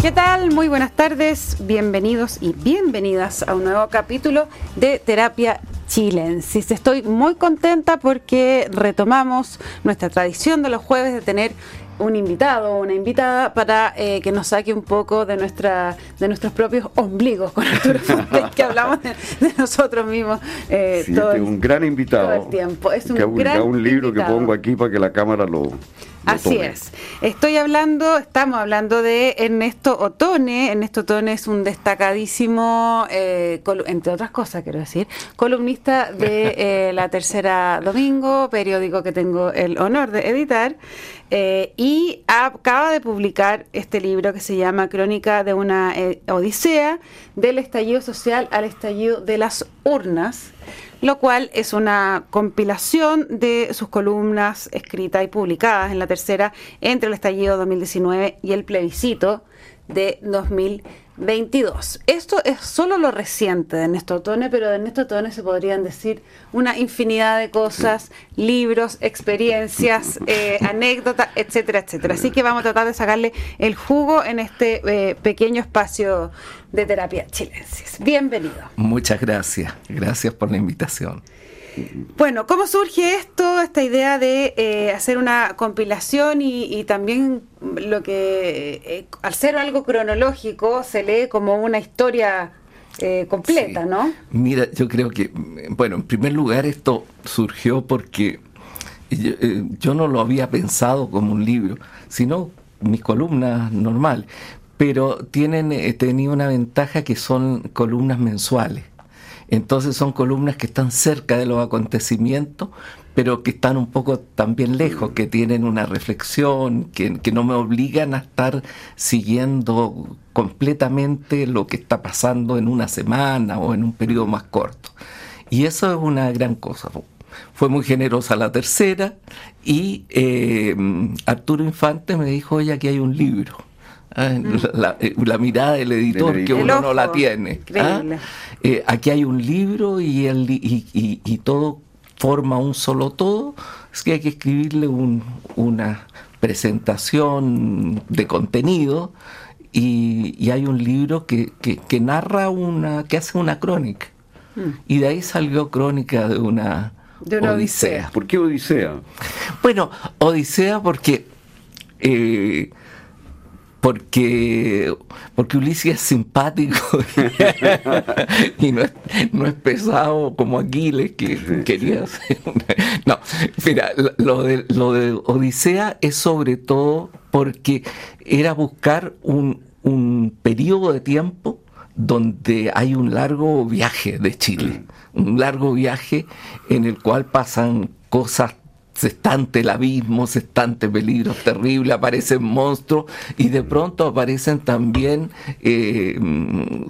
¿Qué tal? Muy buenas tardes, bienvenidos y bienvenidas a un nuevo capítulo de Terapia Chilensis. Estoy muy contenta porque retomamos nuestra tradición de los jueves de tener un invitado o una invitada para eh, que nos saque un poco de nuestra de nuestros propios ombligos con Arturo Fuentes, que hablamos de, nosotros mismos eh, todo, este un gran invitado todo el tiempo. Es un, que gran un libro que pongo aquí para que la cámara lo, Así es. Estoy hablando, estamos hablando de Ernesto Otone. Ernesto Otone es un destacadísimo, eh, entre otras cosas, quiero decir, columnista de eh, La Tercera Domingo, periódico que tengo el honor de editar. Eh, y acaba de publicar este libro que se llama Crónica de una Odisea, del estallido social al estallido de las urnas lo cual es una compilación de sus columnas escritas y publicadas en la tercera entre el estallido 2019 y el plebiscito de 2022. Esto es solo lo reciente de Néstor Tone, pero de Néstor Tone se podrían decir una infinidad de cosas, libros, experiencias, eh, anécdotas, etcétera, etcétera. Así que vamos a tratar de sacarle el jugo en este eh, pequeño espacio de terapia chilensis. Bienvenido. Muchas gracias. Gracias por la invitación. Bueno, ¿cómo surge esto, esta idea de eh, hacer una compilación y, también lo que, eh, al ser algo cronológico, se lee como una historia eh, completa, ¿no? Mira, yo creo que, bueno, en primer lugar esto surgió porque yo, yo no lo había pensado como un libro, sino mis columnas normal, pero tienen tenido una ventaja que son columnas mensuales. Entonces son columnas que están cerca de los acontecimientos, pero que están un poco también lejos, que tienen una reflexión, que, no me obligan a estar siguiendo completamente lo que está pasando en una semana o en un periodo más corto. Y eso es una gran cosa. Fue muy generosa la tercera y eh, Arturo Infante me dijo, oye, aquí hay un libro Ah, mm. eh, la, mirada del editor, que uno no la tiene. ¿ah? Eh, aquí hay un libro y, el, y, todo forma un solo todo. Es que hay que escribirle una presentación de contenido y, hay un libro que, que, narra una, que hace una crónica. Mm. Y de ahí salió crónica de una, de una odisea. ¿Por qué Odisea? Bueno, Odisea porque eh, porque, porque Ulises es simpático y no es, no es, pesado como Aquiles, que quería ser. No, mira, lo de, lo de Odisea es sobre todo porque era buscar un, un periodo de tiempo donde hay un largo viaje de Chile, un largo viaje en el cual pasan cosas se está ante el abismo, se está ante peligros terribles, aparecen monstruos y de pronto aparecen también eh,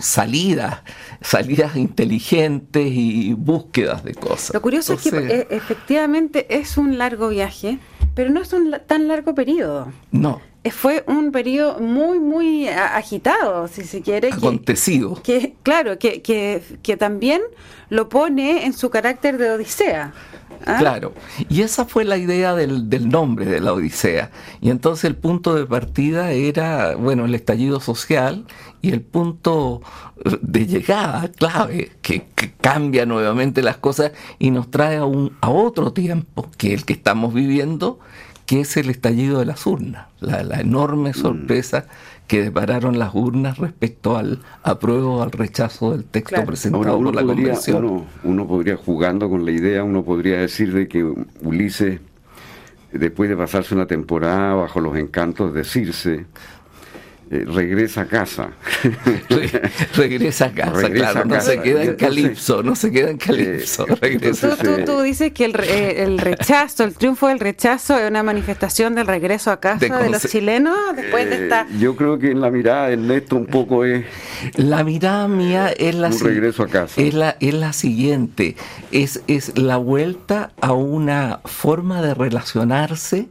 salidas, salidas inteligentes y búsquedas de cosas. Lo curioso es que eh, efectivamente es un largo viaje, pero no es un tan largo periodo. No fue un periodo muy, muy agitado, si se quiere. Acontecido. Que, claro, que, que, que, también lo pone en su carácter de Odisea. ¿Ah? Claro, y esa fue la idea del, nombre de la Odisea. Y entonces el punto de partida era, bueno, el estallido social y el punto de llegada clave que, cambia nuevamente las cosas y nos trae a, un, a otro tiempo, que el que estamos viviendo, que es el estallido de las urnas, la, la enorme mm. sorpresa que depararon las urnas respecto al apruebo o al rechazo del texto presentado por la Convención. Uno, podría, jugando con la idea, uno podría decir de que Ulises, después de pasarse una temporada bajo los encantos de Circe, eh, regresa a casa. regresa a casa, claro, no se queda en Calipso, no se queda en Calipso. tú, dices que eh, el, rechazo, el triunfo del rechazo es una manifestación del regreso a casa de, los chilenos después de esta... Eh, yo creo que en la mirada de Ernesto un poco es... La mirada mía es la... Un regreso a casa. Es la, es la siguiente, es, es la vuelta a una forma de relacionarse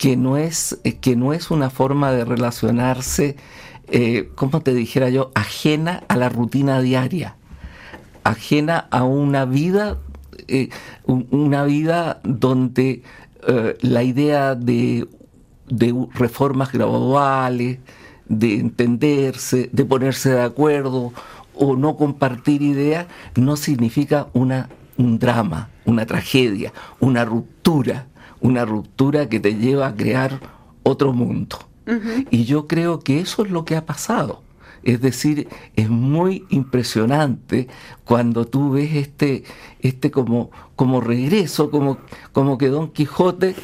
que no es, eh, que no es una forma de relacionarse, eh, como te dijera yo, ajena a la rutina diaria, ajena a una vida, eh, una vida donde la idea de, de reformas graduales, de entenderse, de ponerse de acuerdo o no compartir ideas, no significa una, un drama, una tragedia, una ruptura, una ruptura que te lleva a crear otro mundo. Y yo creo que eso es lo que ha pasado. Es decir, es muy impresionante cuando tú ves este, este como, como regreso, como, como que Don Quijote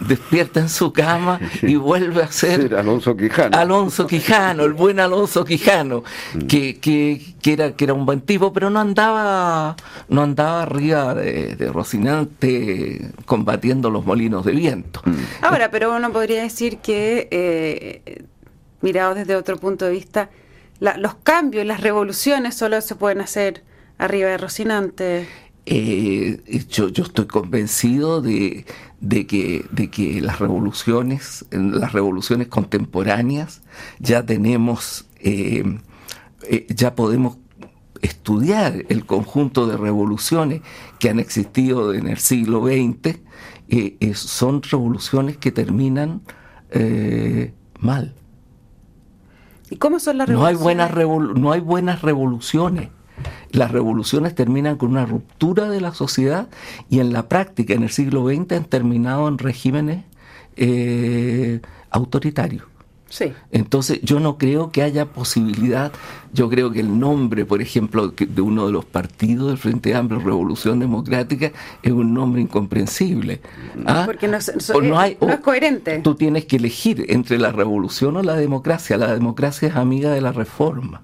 despierta en su cama y vuelve a ser Alonso Quijano. Alonso Quijano, el buen Alonso Quijano, mm. que, que, que, era, que era un buen tipo, pero no andaba, no andaba arriba de, Rocinante combatiendo los molinos de viento. Mm. Ahora, pero uno podría decir que, eh, mirado desde otro punto de vista, los cambios, las revoluciones solo se pueden hacer arriba de Rocinante. Eh, yo, yo estoy convencido de, de que, de que las revoluciones, las revoluciones contemporáneas, ya tenemos, eh, eh, ya podemos estudiar el conjunto de revoluciones que han existido en el siglo XX, eh, son revoluciones que terminan mal. ¿Y cómo son las revoluciones? No hay buenas, no hay buenas revoluciones las revoluciones terminan con una ruptura de la sociedad y en la práctica, en el siglo XX, han terminado en regímenes eh, autoritarios. Sí. Entonces yo no creo que haya posibilidad, yo creo que el nombre, por ejemplo, de uno de los partidos del Frente Amplio, Revolución Democrática, es un nombre incomprensible. ¿Ah? Porque no, hay, no es coherente. Tú tienes que elegir entre la revolución o la democracia. La democracia es amiga de la reforma.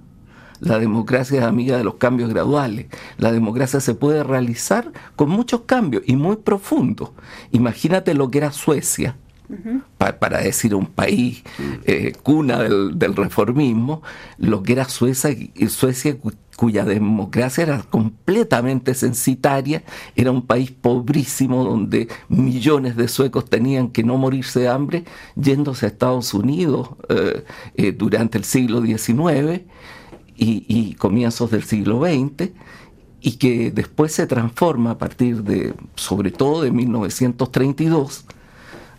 La democracia es amiga de los cambios graduales. La democracia se puede realizar con muchos cambios y muy profundos. Imagínate lo que era Suecia, para decir un país eh, cuna del, reformismo, lo que era Suecia, Suecia cuya democracia era completamente censitaria, era un país pobrísimo donde millones de suecos tenían que no morirse de hambre yéndose a Estados Unidos eh, eh, durante el siglo XIX y, comienzos del siglo XX y que después se transforma a partir de, sobre todo de 1932,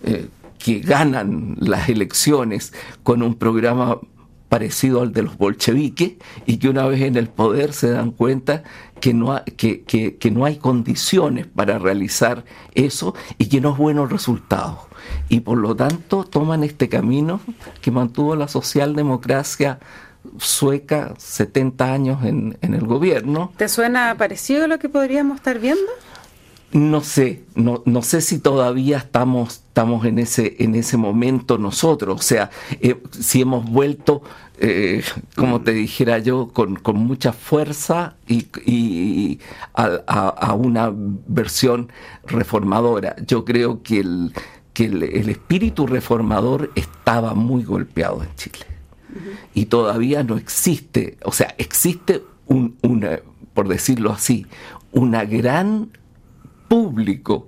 eh, que ganan las elecciones con un programa parecido al de los bolcheviques y que una vez en el poder se dan cuenta que no, que, que, no hay condiciones para realizar eso y que no es bueno el resultado. Y por lo tanto toman este camino que mantuvo la socialdemocracia sueca 70 años en, el gobierno. ¿Te suena parecido a lo que podríamos estar viendo? No sé, no, no sé si todavía estamos, estamos en, ese, en ese momento nosotros, o sea, eh, si hemos vuelto, eh, como te dijera yo, con, mucha fuerza y, a, una versión reformadora. Yo creo que el, que el espíritu reformador estaba muy golpeado en Chile y todavía no existe, o sea, existe un, una, por decirlo así, una gran público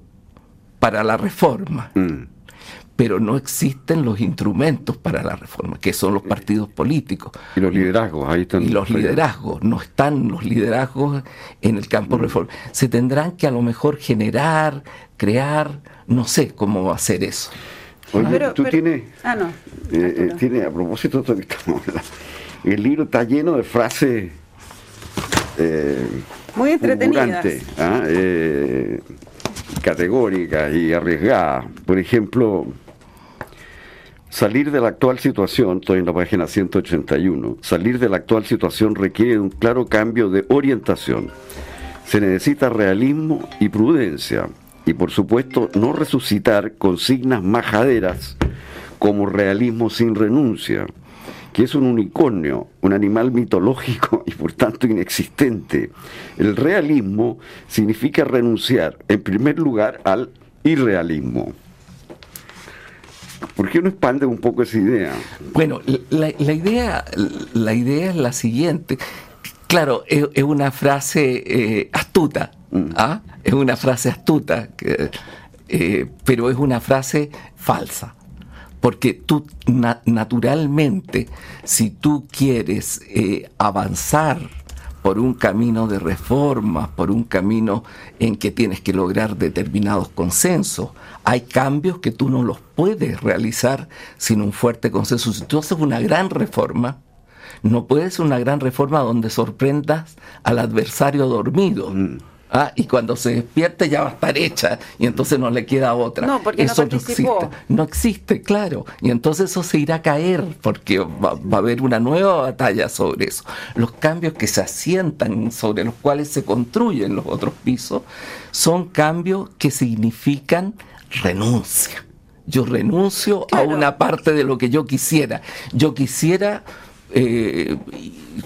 para la reforma. Mm. Pero no existen los instrumentos para la reforma, que son los partidos políticos. Y los liderazgos, ahí están. Y los liderazgos, no están los liderazgos en el campo de mm. reforma. Se tendrán que a lo mejor generar, crear, no sé cómo ser eso. Oye, tú tienes. Ah, no. Eh, eh a propósito de esto el libro está lleno de frases. Eh, Muy entretenidas. ¿ah? Eh, categóricas y arriesgadas. Por ejemplo, salir de la actual situación, estoy en la página 181, salir de la actual situación requiere un claro cambio de orientación. Se necesita realismo y prudencia y por supuesto no resucitar consignas majaderas como realismo sin renuncia, que es un unicornio, un animal mitológico y por tanto inexistente. El realismo significa renunciar, en primer lugar, al irrealismo. ¿Por qué no expande un poco esa idea? Bueno, la, idea, la idea es la siguiente. Claro, es, una frase eh, astuta. ¿Ah? Es una frase astuta, eh, pero es una frase falsa. Porque tú naturalmente, si tú quieres eh, avanzar por un camino de reformas, por un camino en que tienes que lograr determinados consensos. Hay cambios que tú no los puedes realizar sin un fuerte consenso. Si tú haces una gran reforma, no puedes una gran reforma donde sorprendas al adversario dormido. Mm. Ah, y cuando se despierte ya va a estar hecha y entonces no le queda otra. No, porque eso no, existe. No existe, claro. Y entonces eso se irá a caer porque va, va, a haber una nueva batalla sobre eso. Los cambios que se asientan sobre los cuales se construyen los otros pisos son cambios que significan renuncia. Yo renuncio a una parte de lo que yo quisiera. Yo quisiera eh,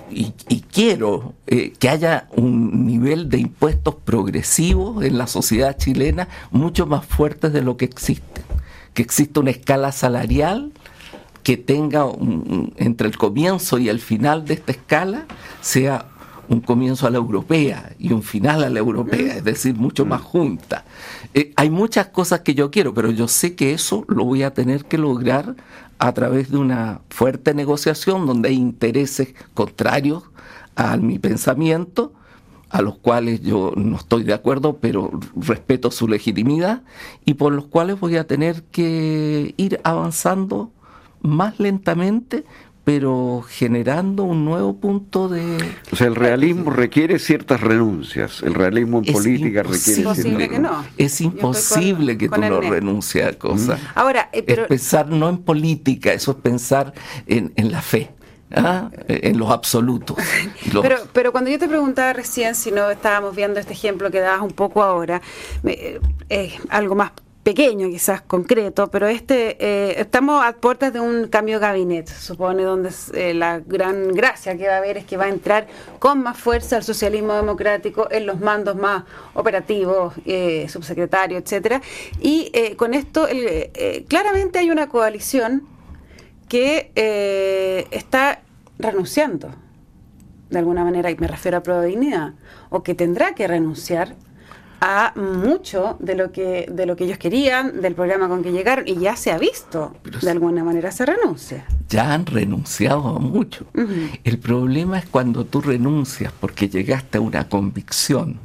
y, quiero eh, que haya un nivel de impuestos progresivos en la sociedad chilena mucho más fuerte de lo que existe. Que exista una escala salarial que tenga entre el comienzo y el final de esta escala sea un comienzo a la europea y un final a la europea, es decir, mucho más junta. Eh, hay muchas cosas que yo quiero, pero yo sé que eso lo voy a tener que lograr a través de una fuerte negociación donde hay intereses contrarios a mi pensamiento, a los cuales yo no estoy de acuerdo, pero respeto su legitimidad, y por los cuales voy a tener que ir avanzando más lentamente, pero generando un nuevo punto de... O sea, el realismo requiere ciertas renuncias, el realismo en política requiere ciertas que no. Es imposible que tú no renuncies a cosas. Ahora, eh, Es pensar no en política, eso es pensar en, la fe. ¿ah? en los absolutos. Pero, pero cuando yo te preguntaba recién si no estábamos viendo este ejemplo que dabas un poco ahora, eh, algo más pequeño, quizás concreto, pero este eh, estamos a puertas de un cambio de gabinete, supone, donde eh, la gran gracia que va a haber es que va a entrar con más fuerza el socialismo democrático en los mandos más operativos, eh, subsecretario, etcétera. Y con esto, claramente hay una coalición que está renunciando, de alguna manera, y me refiero a Prueba Dignidad, o que tendrá que renunciar a mucho de lo que de lo que ellos querían, del programa con que llegaron, y ya se ha visto, de alguna manera se renuncia. Ya han renunciado a mucho. El problema es cuando tú renuncias porque llegaste a una convicción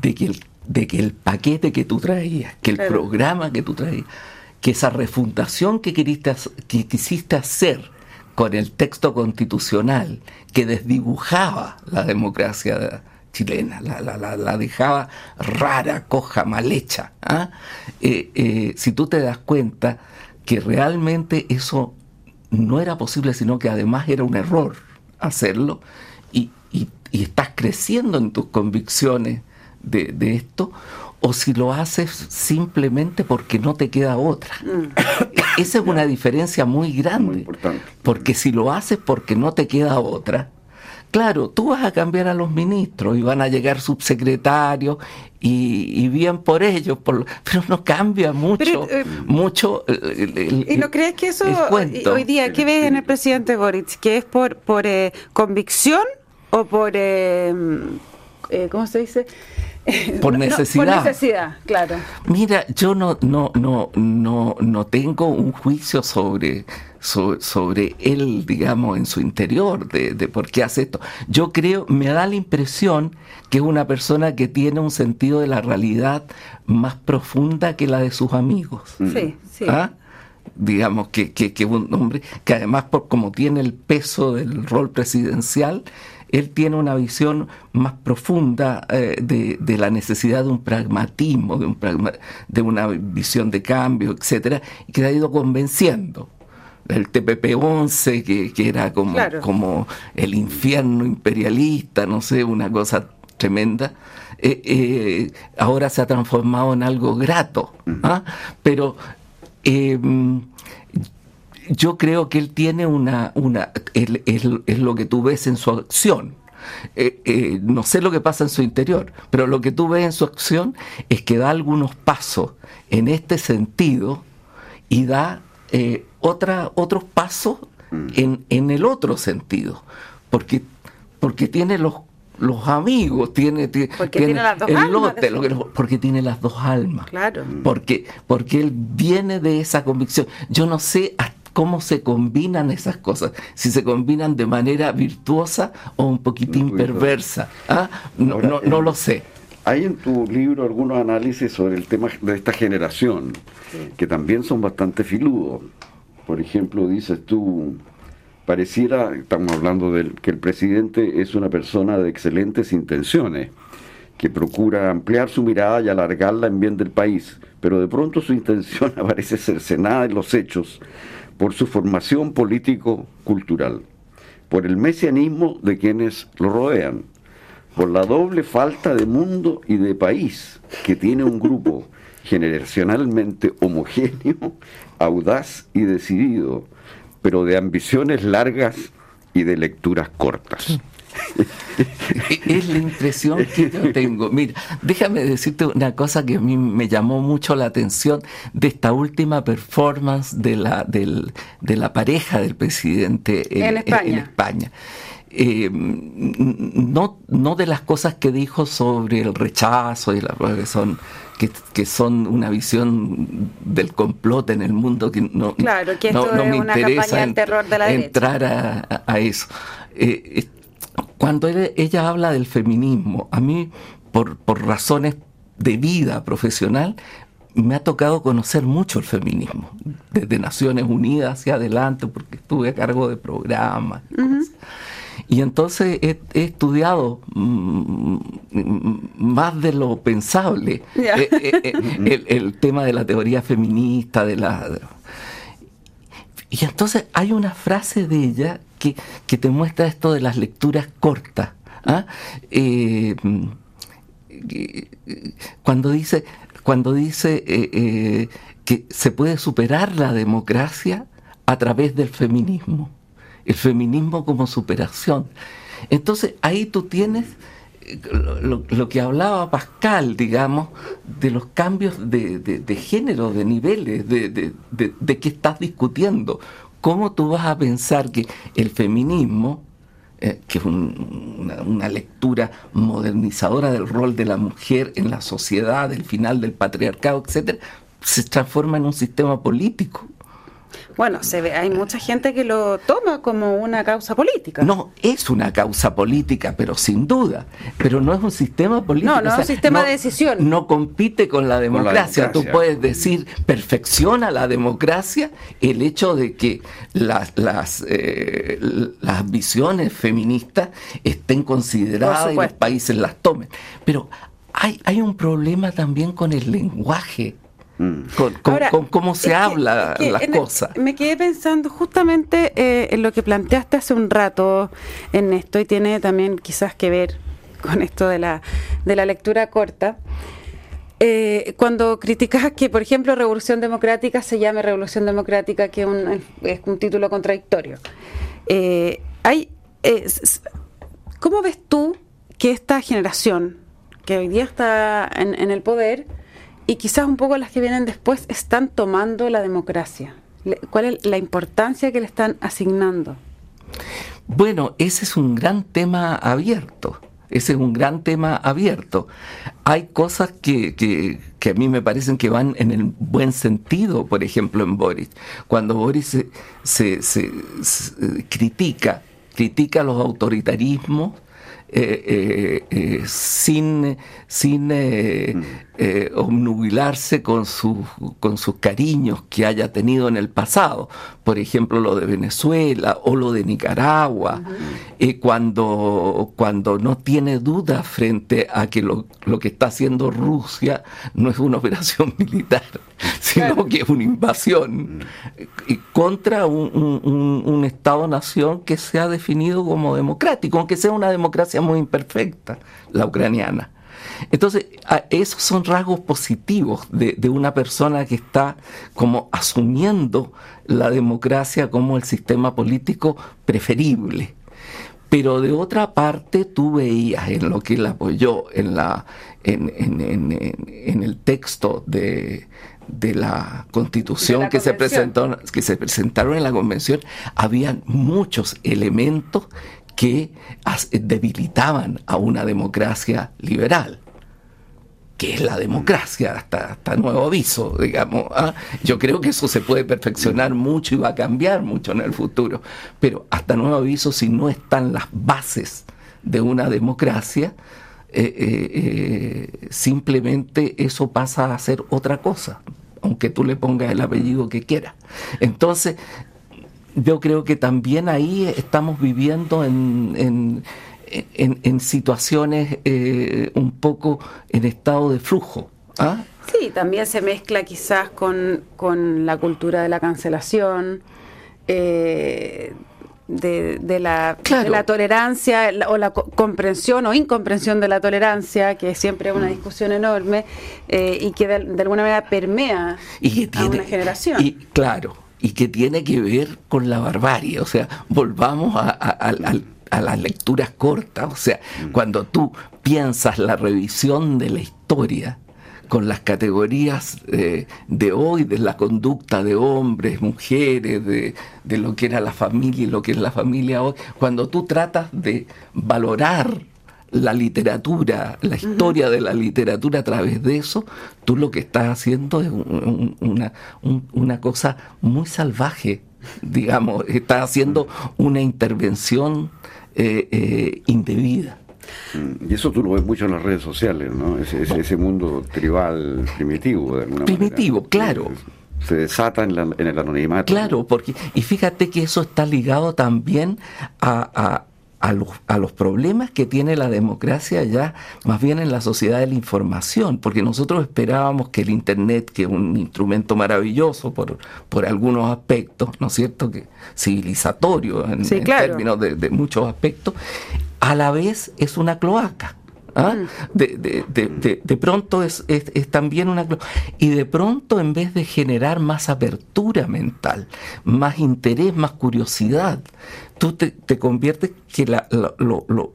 de que el, de que el paquete que tú traías, que el programa que tú traías, que esa refundación que, queriste, que quisiste hacer con el texto constitucional que desdibujaba la democracia chilena, la, la, la, dejaba rara, coja, mal hecha. ¿ah? Eh, eh, si tú te das cuenta que realmente eso no era posible, sino que además era un error hacerlo, y, estás creciendo en tus convicciones de, esto, o si lo haces simplemente porque no te queda otra. Mm. Esa es una diferencia muy grande, porque si lo haces porque no te queda otra, Claro, tú vas a cambiar a los ministros y van a llegar subsecretarios y, bien por ellos, por, pero no cambia mucho, eh, mucho. ¿Y no crees que eso hoy día, qué ves en el presidente Boric? ¿Que es por, por eh, convicción o por, eh, ¿cómo se dice? por necesidad. por necesidad, claro. Mira, yo no, no, no, no, no tengo un juicio sobre, sobre, él, digamos, en su interior, de, de, por qué hace esto. Yo creo, me da la impresión que es una persona que tiene un sentido de la realidad más profunda que la de sus amigos. Sí, sí. ¿Ah? digamos que, que, que un hombre que además por como tiene el peso del rol presidencial él tiene una visión más profunda eh, de, la necesidad de un pragmatismo, de, un de una visión de cambio, etcétera, y que ha ido convenciendo. El TPP-11, que, era como, como el infierno imperialista, no sé, una cosa tremenda, eh, eh, ahora se ha transformado en algo grato. ¿ah? Pero em, yo creo que él tiene una, una es lo que tú ves en su acción. Eh, eh, no sé lo que pasa en su interior, pero lo que tú ves en su acción es que da algunos pasos en este sentido y da eh, otra, otros pasos mm. en, en, el otro sentido, porque, porque tiene los, los amigos, tiene, porque tiene, las dos almas porque tiene las dos almas. Claro. Porque, porque él viene de esa convicción. Yo no sé hasta cómo se combinan esas cosas, si se combinan de manera virtuosa o un poquitín perversa. ¿ah? No, no, no, lo sé. Hay en tu libro algunos análisis sobre el tema de esta generación, que también son bastante filudos. Por ejemplo, dices tú, pareciera, estamos hablando de que el presidente es una persona de excelentes intenciones, que procura ampliar su mirada y alargarla en bien del país, pero de pronto su intención aparece cercenada en los hechos por su formación político-cultural, por el mesianismo de quienes lo rodean, por la doble falta de mundo y de país que tiene un grupo generacionalmente homogéneo, audaz y decidido, pero de ambiciones largas y de lecturas cortas. es la impresión que yo tengo. Mira, déjame decirte una cosa que a mí me llamó mucho la atención de esta última performance de la, de la pareja del presidente en, España. Eh, no, no de las cosas que dijo sobre el rechazo y la que son que, son una visión del complot en el mundo que no, claro, que esto no, me interesa terror de la entrar a, eso. Eh, cuando ella habla del feminismo, a mí, por, por razones de vida profesional, me ha tocado conocer mucho el feminismo, desde Naciones Unidas hacia adelante, porque estuve a cargo de programas. Y, entonces he, estudiado mm, más de lo pensable eh, eh, eh, el, tema de la teoría feminista, de la... y entonces hay una frase de ella que, te muestra esto de las lecturas cortas. ¿ah? Eh, cuando dice, cuando dice eh, eh, que se puede superar la democracia a través del feminismo, el feminismo como superación. Entonces ahí tú tienes lo, que hablaba Pascal, digamos, de los cambios de, género, de niveles, de, de, qué estás discutiendo. ¿cómo tú vas a pensar que el feminismo, eh, que es una, lectura modernizadora del rol de la mujer en la sociedad, del final del patriarcado, etcétera, se transforma en un sistema político? Bueno, se ve, hay mucha gente que lo toma como una causa política. No, es una causa política, pero sin duda. Pero no es un sistema político. No, no es un sistema de decisión. No compite con la, democracia. Tú puedes decir, perfecciona la democracia el hecho de que las, las, eh, las visiones feministas estén consideradas y los países las tomen. Pero hay, hay un problema también con el lenguaje Mm. Con, cómo se habla las cosas. Me quedé pensando justamente eh, en lo que planteaste hace un rato, en esto, y tiene también quizás que ver con esto de la, de la lectura corta. Eh, cuando criticas que, por ejemplo, Revolución Democrática se llame Revolución Democrática, que es un título contradictorio. Eh, hay, ¿Cómo ves tú que esta generación, que hoy día está en el poder, y quizás un poco las que vienen después están tomando la democracia. ¿Cuál es la importancia que le están asignando? Bueno, ese es un gran tema abierto. Ese es un gran tema abierto. Hay cosas que, que, que, a mí me parecen que van en el buen sentido, por ejemplo, en Boris. Cuando Boris se, se, critica, critica los autoritarismos, eh, eh, eh, sin, sin mm eh, obnubilarse con, con sus cariños que haya tenido en el pasado, por ejemplo lo de Venezuela o lo de Nicaragua, eh, cuando, cuando no tiene duda frente a que lo, que está haciendo Rusia no es una operación militar, sino que es una invasión contra un, un Estado-nación que se ha definido como democrático, aunque sea una democracia muy imperfecta, la ucraniana. Entonces, esos son rasgos positivos de, una persona que está como asumiendo la democracia como el sistema político preferible. Pero de otra parte, tú veías en lo que él apoyó en, la, en, el texto de, la constitución, que, Se presentó, que se presentaron en la convención, habían muchos elementos que debilitaban a una democracia liberal. Que es la democracia, hasta, hasta nuevo aviso, digamos. ¿ah? Yo creo que eso se puede perfeccionar mucho y va a cambiar mucho en el futuro, pero hasta nuevo aviso, si no están las bases de una democracia, eh, eh, eh, simplemente eso pasa a ser otra cosa, aunque tú le pongas el apellido que quieras. Entonces, yo creo que también ahí estamos viviendo en en, situaciones eh, un poco en estado de flujo. ¿ah? Sí, también se mezcla quizás con, la cultura de la cancelación, eh, de, la, la, tolerancia o la comprensión o incomprensión de la tolerancia, que siempre es una discusión enorme eh, y que de, alguna manera permea a una generación. Y, claro, y que tiene que ver con la barbarie. O sea, volvamos al a las lecturas cortas. O sea, mm. cuando tú piensas la revisión de la historia con las categorías eh, de hoy, de la conducta de hombres, mujeres, de, de, lo que era la familia y lo que es la familia hoy, cuando tú tratas de valorar la literatura, la historia de la literatura a través de eso, tú lo que estás haciendo es una, una cosa muy salvaje, digamos, estás haciendo una intervención eh, eh, indebida. Mm, y eso tú lo ves mucho en las redes sociales, ¿no? Ese, ese, mundo tribal primitivo, de alguna Primitivo, claro. Se desata en, en, el anonimato. Claro, porque, y fíjate que eso está ligado también a a los, a los, problemas que tiene la democracia ya más bien en la sociedad de la información, porque nosotros esperábamos que el Internet, que es un instrumento maravilloso por, por algunos aspectos, ¿no es cierto?, que civilizatorio en, términos de, muchos aspectos, a la vez es una cloaca. ¿Ah? Mm. De, de, de, pronto es, es, es, también una... Y de pronto en vez de generar más apertura mental, más interés, más curiosidad, tú te, te conviertes que la,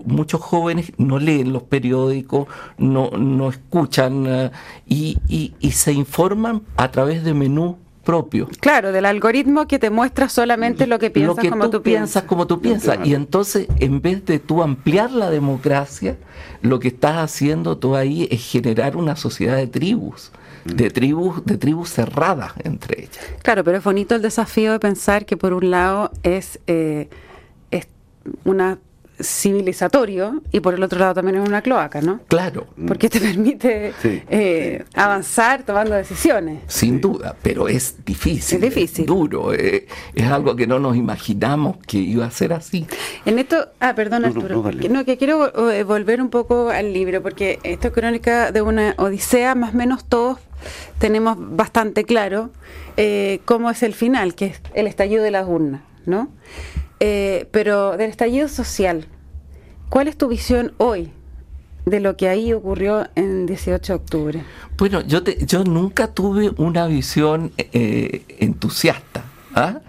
muchos jóvenes no leen los periódicos, no, no escuchan eh, y, y, se informan a través de menú propio. Claro, del algoritmo que te muestra solamente lo que piensas como tú, piensas. como tú piensas. Y entonces, en vez de tú ampliar la democracia, lo que estás haciendo tú ahí es generar una sociedad de tribus de tribus, de tribus cerradas entre ellas. Claro, pero es bonito el desafío de pensar que por un lado es eh, es una civilizatorio y por el otro lado también es una cloaca, ¿no? Claro. Porque te permite eh, avanzar tomando decisiones. Sin duda, pero es difícil. Es difícil. duro. Eh, es algo que no nos imaginamos que iba a ser así. En esto, ah, perdón, Arturo. No, que quiero eh, volver un poco al libro, porque esto es crónica de una odisea, más o menos todos tenemos bastante claro cómo es el final, que es el estallido de las urnas, ¿no? Eh, pero del estallido social, ¿cuál es tu visión hoy de lo que ahí ocurrió en 18 de octubre? Bueno, yo, yo nunca tuve una visión eh, entusiasta. ¿ah?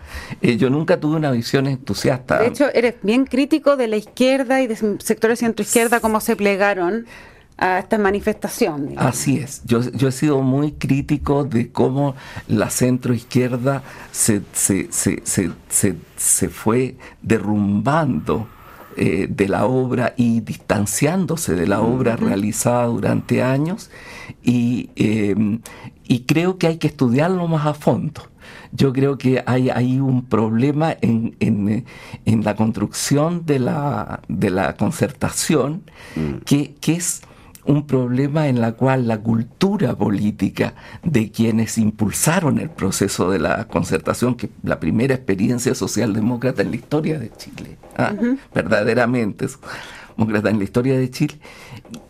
Eh, yo nunca tuve una visión entusiasta. De hecho, eres bien crítico de la izquierda y de sectores centroizquierda, cómo se plegaron a esta manifestación. Así es, yo, yo, he sido muy crítico de cómo la centroizquierda se, se, se, se, se fue derrumbando eh, de la obra y distanciándose de la obra realizada durante años y, em, y creo que hay que estudiarlo más a fondo yo creo que hay, hay un problema en, en, en, la construcción de la, de la concertación mm. que, que, es un problema en la cual la cultura política de quienes impulsaron el proceso de la concertación, que la primera experiencia socialdemócrata en la historia de Chile, ¿ah? verdaderamente demócrata en la historia de Chile,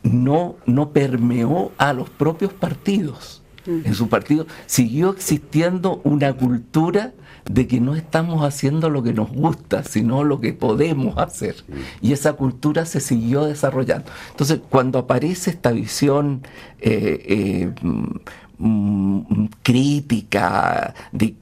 no, no permeó a los propios partidos. En su partido siguió existiendo una cultura de que no estamos haciendo lo que nos gusta, sino lo que podemos hacer. Y esa cultura se siguió desarrollando. Entonces, cuando aparece esta visión eh, eh, mm, crítica de,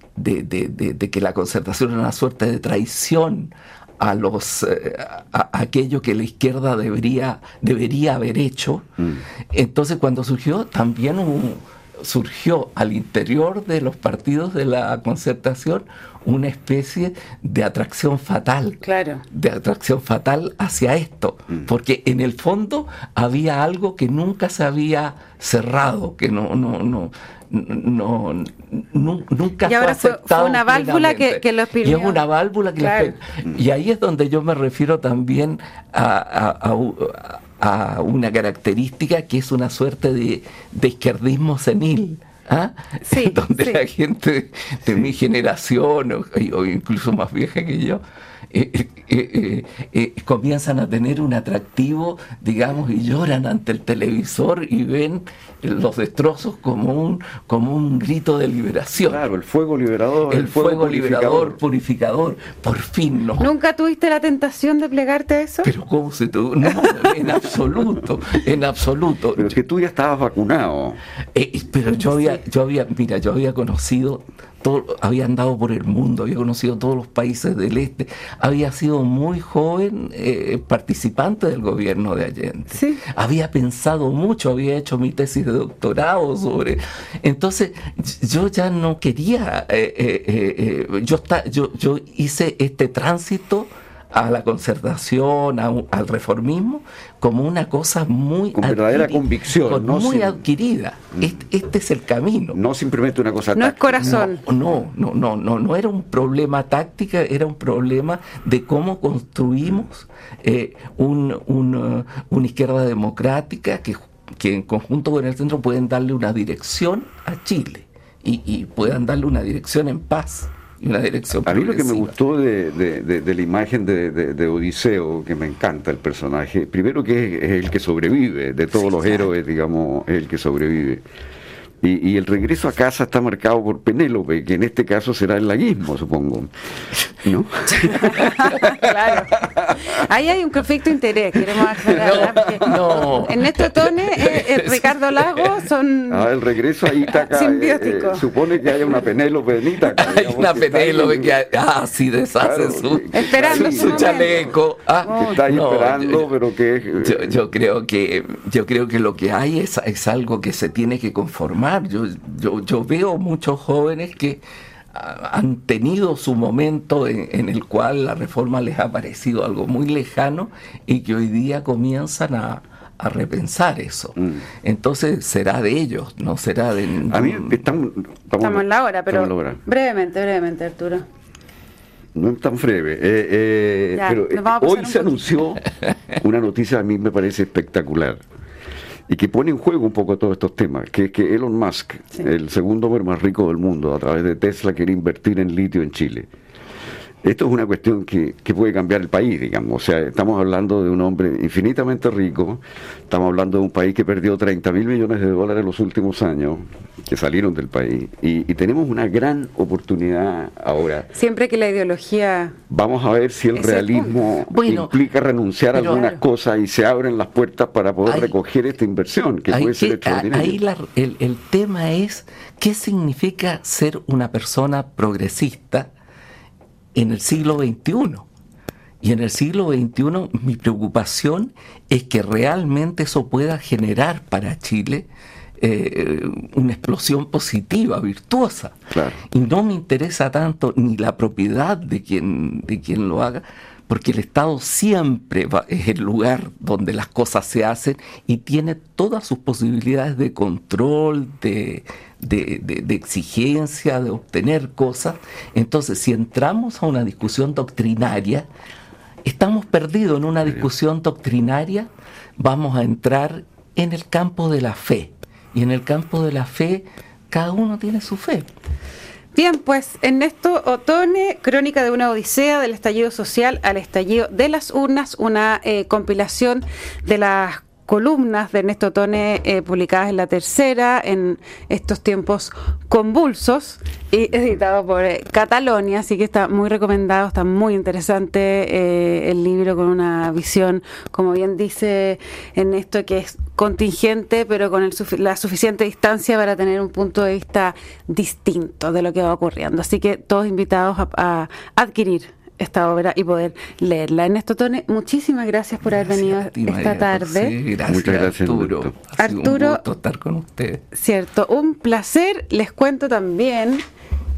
que la concertación es una suerte de traición a los eh, aquello que la izquierda debería debería haber hecho mm. entonces cuando surgió también un surgió al interior de los partidos de la concertación una especie de atracción fatal. Claro. De atracción fatal hacia esto. Mm. Porque en el fondo había algo que nunca se había cerrado, que no, no, no, no, nunca y ahora fue aceptado. Fue una válvula que, que, lo Y es una válvula que Y ahí es donde yo me refiero también a, a, una característica que es una suerte de, de izquierdismo senil. ¿Ah? donde la gente de mi generación o, incluso más vieja que yo eh, eh, eh, comienzan a tener un atractivo, digamos, y lloran ante el televisor y ven los destrozos como un, como un grito de liberación. Claro, el fuego liberador. El, fuego, liberador, purificador, por fin. No. ¿Nunca tuviste la tentación de plegarte a eso? Pero ¿cómo se tuvo? No, en absoluto, en absoluto. Pero es que tú ya estabas vacunado. pero yo había, yo había, mira, yo había conocido había andado por el mundo, había conocido todos los países del este, había sido muy joven eh, participante del gobierno de Allende. Había pensado mucho, había hecho mi tesis de doctorado sobre... Entonces yo ya no quería, eh, eh, yo, está, yo, yo hice este tránsito a la concertación, al reformismo, como una cosa muy... Con verdadera convicción. muy adquirida. Mm. Este, es el camino. No simplemente una cosa No es corazón. No, no, no, no, no, era un problema táctica, era un problema de cómo construimos eh, un, uh, una izquierda democrática que, que en conjunto con el centro pueden darle una dirección a Chile y, y puedan darle una dirección en paz una dirección. A mí lo que me gustó de, la imagen de, Odiseo, que me encanta el personaje, primero que es, el que sobrevive, de todos los héroes, digamos, es el que sobrevive. Y, el regreso a casa está marcado por Penélope, que en este caso será el laguismo, supongo. ¿No? claro. Ahí hay un conflicto de interés, queremos aclarar. No, En Néstor Tone, eh, eh, Ricardo Lago son. Ah, el regreso a Ítaca. Eh, supone que haya una Penélope en Ítaca. Hay una Penélope que, ah, sí, deshace su, esperando su, chaleco. Ah, está ahí esperando, pero que. Yo, yo, creo que, yo creo que lo que hay es, es algo que se tiene que conformar yo, yo, yo veo muchos jóvenes que han tenido su momento en, el cual la reforma les ha parecido algo muy lejano y que hoy día comienzan a, repensar eso. Mm. Entonces será de ellos, no será de... A mí estamos, estamos, en la hora, pero brevemente, brevemente, Arturo. No es tan breve, eh, eh, pero eh, hoy se anunció una noticia a mí me parece espectacular y que pone en juego un poco todos estos temas, que es que Elon Musk, el segundo hombre más rico del mundo, a través de Tesla quiere invertir en litio en Chile. Esto es una cuestión que, puede cambiar el país, digamos. O sea, estamos hablando de un hombre infinitamente rico, estamos hablando de un país que perdió 30 mil millones de dólares en los últimos años, que salieron del país, y, tenemos una gran oportunidad ahora. Siempre que la ideología... Vamos a ver si el realismo implica renunciar a algunas cosas y se abren las puertas para poder recoger esta inversión, que puede ser extraordinaria. Ahí el, el tema es qué significa ser una persona progresista en el siglo XXI. Y en el siglo XXI mi preocupación es que realmente eso pueda generar para Chile eh, una explosión positiva, virtuosa. Y no me interesa tanto ni la propiedad de quien, de quien lo haga, porque el Estado siempre es el lugar donde las cosas se hacen y tiene todas sus posibilidades de control, de, de, exigencia, de obtener cosas. Entonces, si entramos a una discusión doctrinaria, estamos perdidos en una discusión doctrinaria, vamos a entrar en el campo de la fe. Y en el campo de la fe, cada uno tiene su fe. Bien, pues Ernesto Otone, Crónica de una Odisea del estallido social al estallido de las urnas, una eh, compilación de las columnas de Ernesto Tone eh, publicadas en la tercera en estos tiempos convulsos y editado por eh, Catalonia, así que está muy recomendado, está muy interesante eh, el libro con una visión, como bien dice Ernesto, que es contingente, pero con la suficiente distancia para tener un punto de vista distinto de lo que va ocurriendo. Así que todos invitados a adquirir esta obra y poder leerla. Ernesto Tone, muchísimas gracias por haber venido esta tarde. gracias, Muchas gracias, Arturo. Ha sido Arturo, un gusto estar con usted. Cierto, un placer. Les cuento también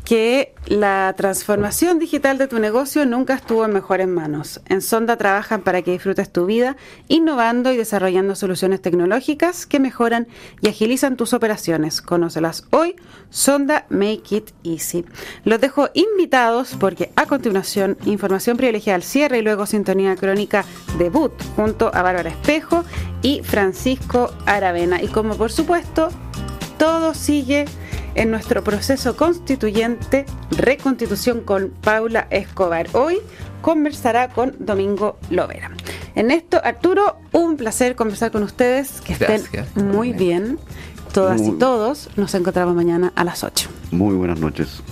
que la transformación digital de tu negocio nunca estuvo en mejores manos. En Sonda trabajan para que disfrutes tu vida, innovando y desarrollando soluciones tecnológicas que mejoran y agilizan tus operaciones. Conócelas hoy, Sonda Make It Easy. Los dejo invitados porque a continuación información privilegiada al cierre y luego sintonía crónica debut junto a Bárbara Espejo y Francisco Aravena. Y como por supuesto, todo sigue en nuestro proceso constituyente Reconstitución con Paula Escobar. Hoy conversará con Domingo Lovera. En esto, Arturo, un placer conversar con ustedes. Que estén Gracias, muy bien. Todas y todos. Nos encontramos mañana a las 8. Muy buenas noches.